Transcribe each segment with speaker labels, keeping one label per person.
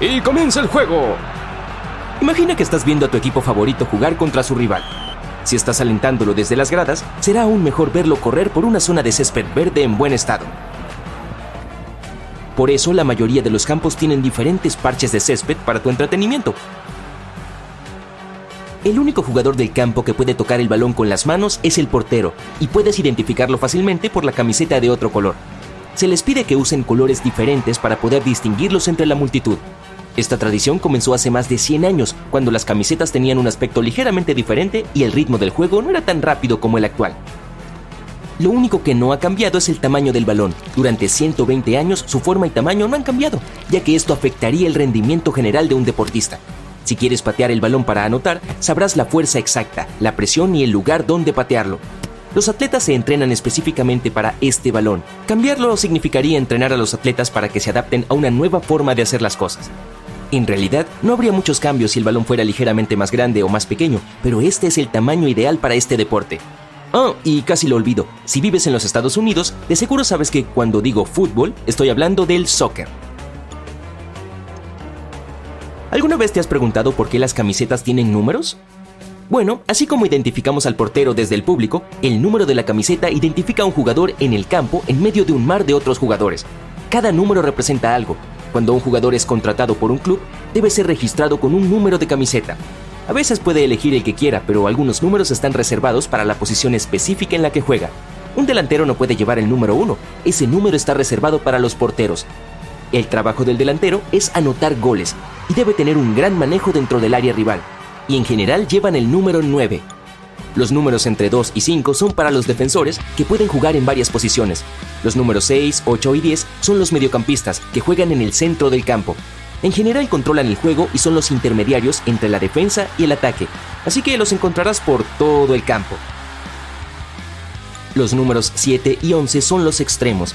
Speaker 1: Y comienza el juego. Imagina que estás viendo a tu equipo favorito jugar contra su rival. Si estás alentándolo desde las gradas, será aún mejor verlo correr por una zona de césped verde en buen estado. Por eso la mayoría de los campos tienen diferentes parches de césped para tu entretenimiento. El único jugador del campo que puede tocar el balón con las manos es el portero, y puedes identificarlo fácilmente por la camiseta de otro color. Se les pide que usen colores diferentes para poder distinguirlos entre la multitud. Esta tradición comenzó hace más de 100 años, cuando las camisetas tenían un aspecto ligeramente diferente y el ritmo del juego no era tan rápido como el actual. Lo único que no ha cambiado es el tamaño del balón. Durante 120 años su forma y tamaño no han cambiado, ya que esto afectaría el rendimiento general de un deportista. Si quieres patear el balón para anotar, sabrás la fuerza exacta, la presión y el lugar donde patearlo. Los atletas se entrenan específicamente para este balón. Cambiarlo significaría entrenar a los atletas para que se adapten a una nueva forma de hacer las cosas. En realidad, no habría muchos cambios si el balón fuera ligeramente más grande o más pequeño, pero este es el tamaño ideal para este deporte. Oh, y casi lo olvido, si vives en los Estados Unidos, de seguro sabes que cuando digo fútbol, estoy hablando del soccer. ¿Alguna vez te has preguntado por qué las camisetas tienen números? Bueno, así como identificamos al portero desde el público, el número de la camiseta identifica a un jugador en el campo en medio de un mar de otros jugadores. Cada número representa algo, cuando un jugador es contratado por un club, debe ser registrado con un número de camiseta. A veces puede elegir el que quiera, pero algunos números están reservados para la posición específica en la que juega. Un delantero no puede llevar el número 1, ese número está reservado para los porteros. El trabajo del delantero es anotar goles y debe tener un gran manejo dentro del área rival. Y en general llevan el número 9. Los números entre 2 y 5 son para los defensores que pueden jugar en varias posiciones. Los números 6, 8 y 10 son los mediocampistas que juegan en el centro del campo. En general controlan el juego y son los intermediarios entre la defensa y el ataque, así que los encontrarás por todo el campo. Los números 7 y 11 son los extremos,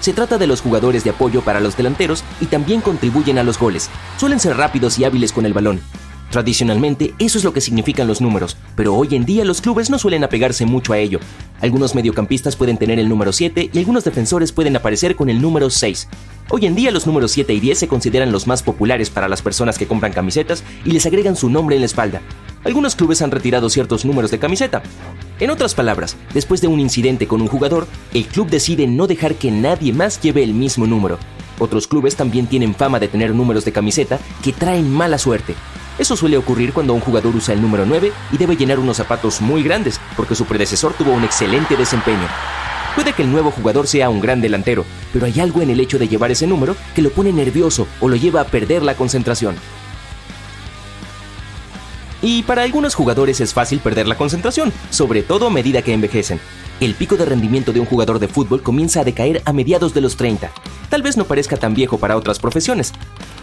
Speaker 1: Se trata de los jugadores de apoyo para los delanteros y también contribuyen a los goles. Suelen ser rápidos y hábiles con el balón. Tradicionalmente, eso es lo que significan los números, pero hoy en día los clubes no suelen apegarse mucho a ello. Algunos mediocampistas pueden tener el número 7 y algunos defensores pueden aparecer con el número 6. Hoy en día los números 7 y 10 se consideran los más populares para las personas que compran camisetas y les agregan su nombre en la espalda. Algunos clubes han retirado ciertos números de camiseta. En otras palabras, después de un incidente con un jugador, el club decide no dejar que nadie más lleve el mismo número. Otros clubes también tienen fama de tener números de camiseta que traen mala suerte. Eso suele ocurrir cuando un jugador usa el número 9 y debe llenar unos zapatos muy grandes porque su predecesor tuvo un excelente desempeño. Puede que el nuevo jugador sea un gran delantero, pero hay algo en el hecho de llevar ese número que lo pone nervioso o lo lleva a perder la concentración. Y para algunos jugadores es fácil perder la concentración, sobre todo a medida que envejecen. El pico de rendimiento de un jugador de fútbol comienza a decaer a mediados de los 30. Tal vez no parezca tan viejo para otras profesiones,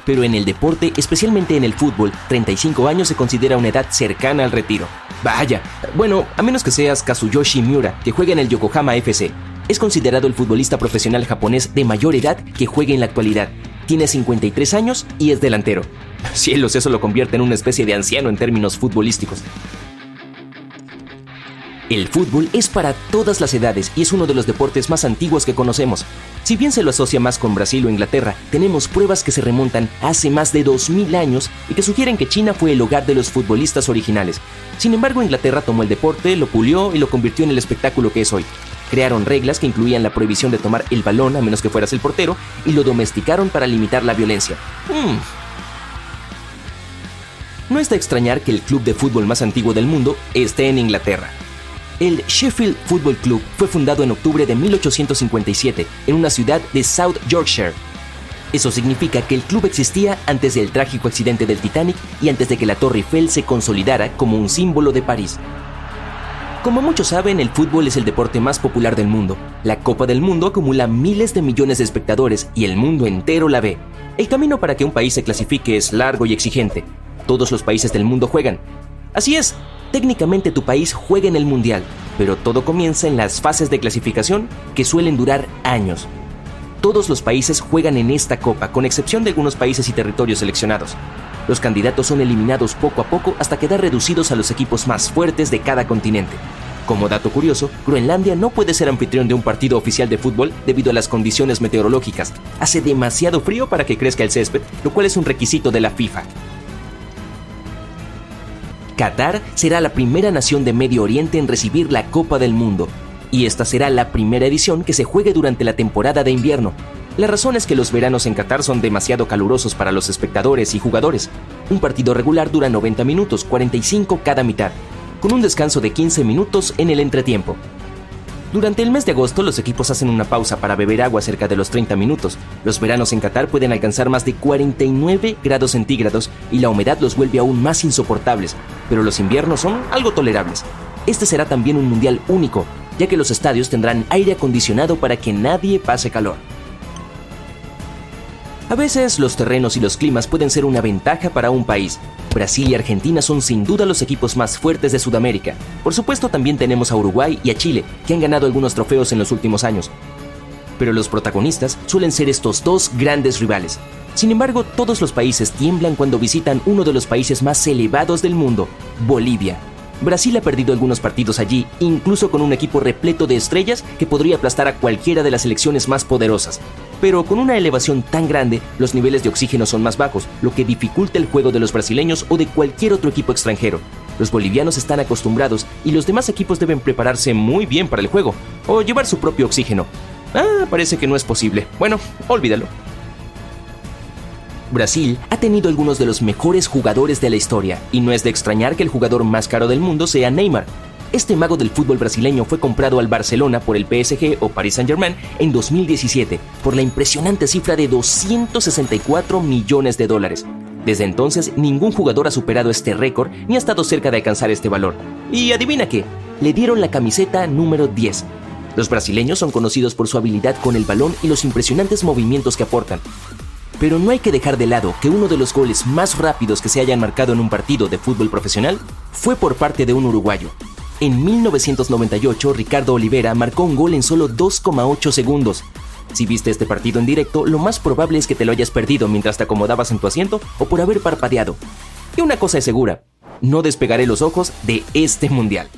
Speaker 1: pero en el deporte, especialmente en el fútbol, 35 años se considera una edad cercana al retiro. Vaya, bueno, a menos que seas Kazuyoshi Miura, que juega en el Yokohama FC. Es considerado el futbolista profesional japonés de mayor edad que juega en la actualidad. Tiene 53 años y es delantero. Cielos, eso lo convierte en una especie de anciano en términos futbolísticos. El fútbol es para todas las edades y es uno de los deportes más antiguos que conocemos. Si bien se lo asocia más con Brasil o Inglaterra, tenemos pruebas que se remontan hace más de 2000 años y que sugieren que China fue el hogar de los futbolistas originales. Sin embargo, Inglaterra tomó el deporte, lo pulió y lo convirtió en el espectáculo que es hoy. Crearon reglas que incluían la prohibición de tomar el balón a menos que fueras el portero y lo domesticaron para limitar la violencia. Hmm. No es de extrañar que el club de fútbol más antiguo del mundo esté en Inglaterra. El Sheffield Football Club fue fundado en octubre de 1857 en una ciudad de South Yorkshire. Eso significa que el club existía antes del trágico accidente del Titanic y antes de que la Torre Eiffel se consolidara como un símbolo de París. Como muchos saben, el fútbol es el deporte más popular del mundo. La Copa del Mundo acumula miles de millones de espectadores y el mundo entero la ve. El camino para que un país se clasifique es largo y exigente. Todos los países del mundo juegan. Así es, técnicamente tu país juega en el Mundial, pero todo comienza en las fases de clasificación que suelen durar años. Todos los países juegan en esta copa, con excepción de algunos países y territorios seleccionados. Los candidatos son eliminados poco a poco hasta quedar reducidos a los equipos más fuertes de cada continente. Como dato curioso, Groenlandia no puede ser anfitrión de un partido oficial de fútbol debido a las condiciones meteorológicas. Hace demasiado frío para que crezca el césped, lo cual es un requisito de la FIFA. Qatar será la primera nación de Medio Oriente en recibir la Copa del Mundo, y esta será la primera edición que se juegue durante la temporada de invierno, la razón es que los veranos en Qatar son demasiado calurosos para los espectadores y jugadores. Un partido regular dura 90 minutos, 45 cada mitad, con un descanso de 15 minutos en el entretiempo. Durante el mes de agosto los equipos hacen una pausa para beber agua cerca de los 30 minutos. Los veranos en Qatar pueden alcanzar más de 49 grados centígrados y la humedad los vuelve aún más insoportables, pero los inviernos son algo tolerables. Este será también un mundial único, ya que los estadios tendrán aire acondicionado para que nadie pase calor. A veces los terrenos y los climas pueden ser una ventaja para un país. Brasil y Argentina son sin duda los equipos más fuertes de Sudamérica. Por supuesto también tenemos a Uruguay y a Chile, que han ganado algunos trofeos en los últimos años. Pero los protagonistas suelen ser estos dos grandes rivales. Sin embargo, todos los países tiemblan cuando visitan uno de los países más elevados del mundo, Bolivia. Brasil ha perdido algunos partidos allí, incluso con un equipo repleto de estrellas que podría aplastar a cualquiera de las selecciones más poderosas. Pero con una elevación tan grande, los niveles de oxígeno son más bajos, lo que dificulta el juego de los brasileños o de cualquier otro equipo extranjero. Los bolivianos están acostumbrados y los demás equipos deben prepararse muy bien para el juego, o llevar su propio oxígeno. Ah, parece que no es posible. Bueno, olvídalo. Brasil ha tenido algunos de los mejores jugadores de la historia, y no es de extrañar que el jugador más caro del mundo sea Neymar. Este mago del fútbol brasileño fue comprado al Barcelona por el PSG o Paris Saint-Germain en 2017 por la impresionante cifra de 264 millones de dólares. Desde entonces, ningún jugador ha superado este récord ni ha estado cerca de alcanzar este valor. Y adivina qué, le dieron la camiseta número 10. Los brasileños son conocidos por su habilidad con el balón y los impresionantes movimientos que aportan. Pero no hay que dejar de lado que uno de los goles más rápidos que se hayan marcado en un partido de fútbol profesional fue por parte de un uruguayo. En 1998, Ricardo Olivera marcó un gol en solo 2,8 segundos. Si viste este partido en directo, lo más probable es que te lo hayas perdido mientras te acomodabas en tu asiento o por haber parpadeado. Y una cosa es segura, no despegaré los ojos de este mundial.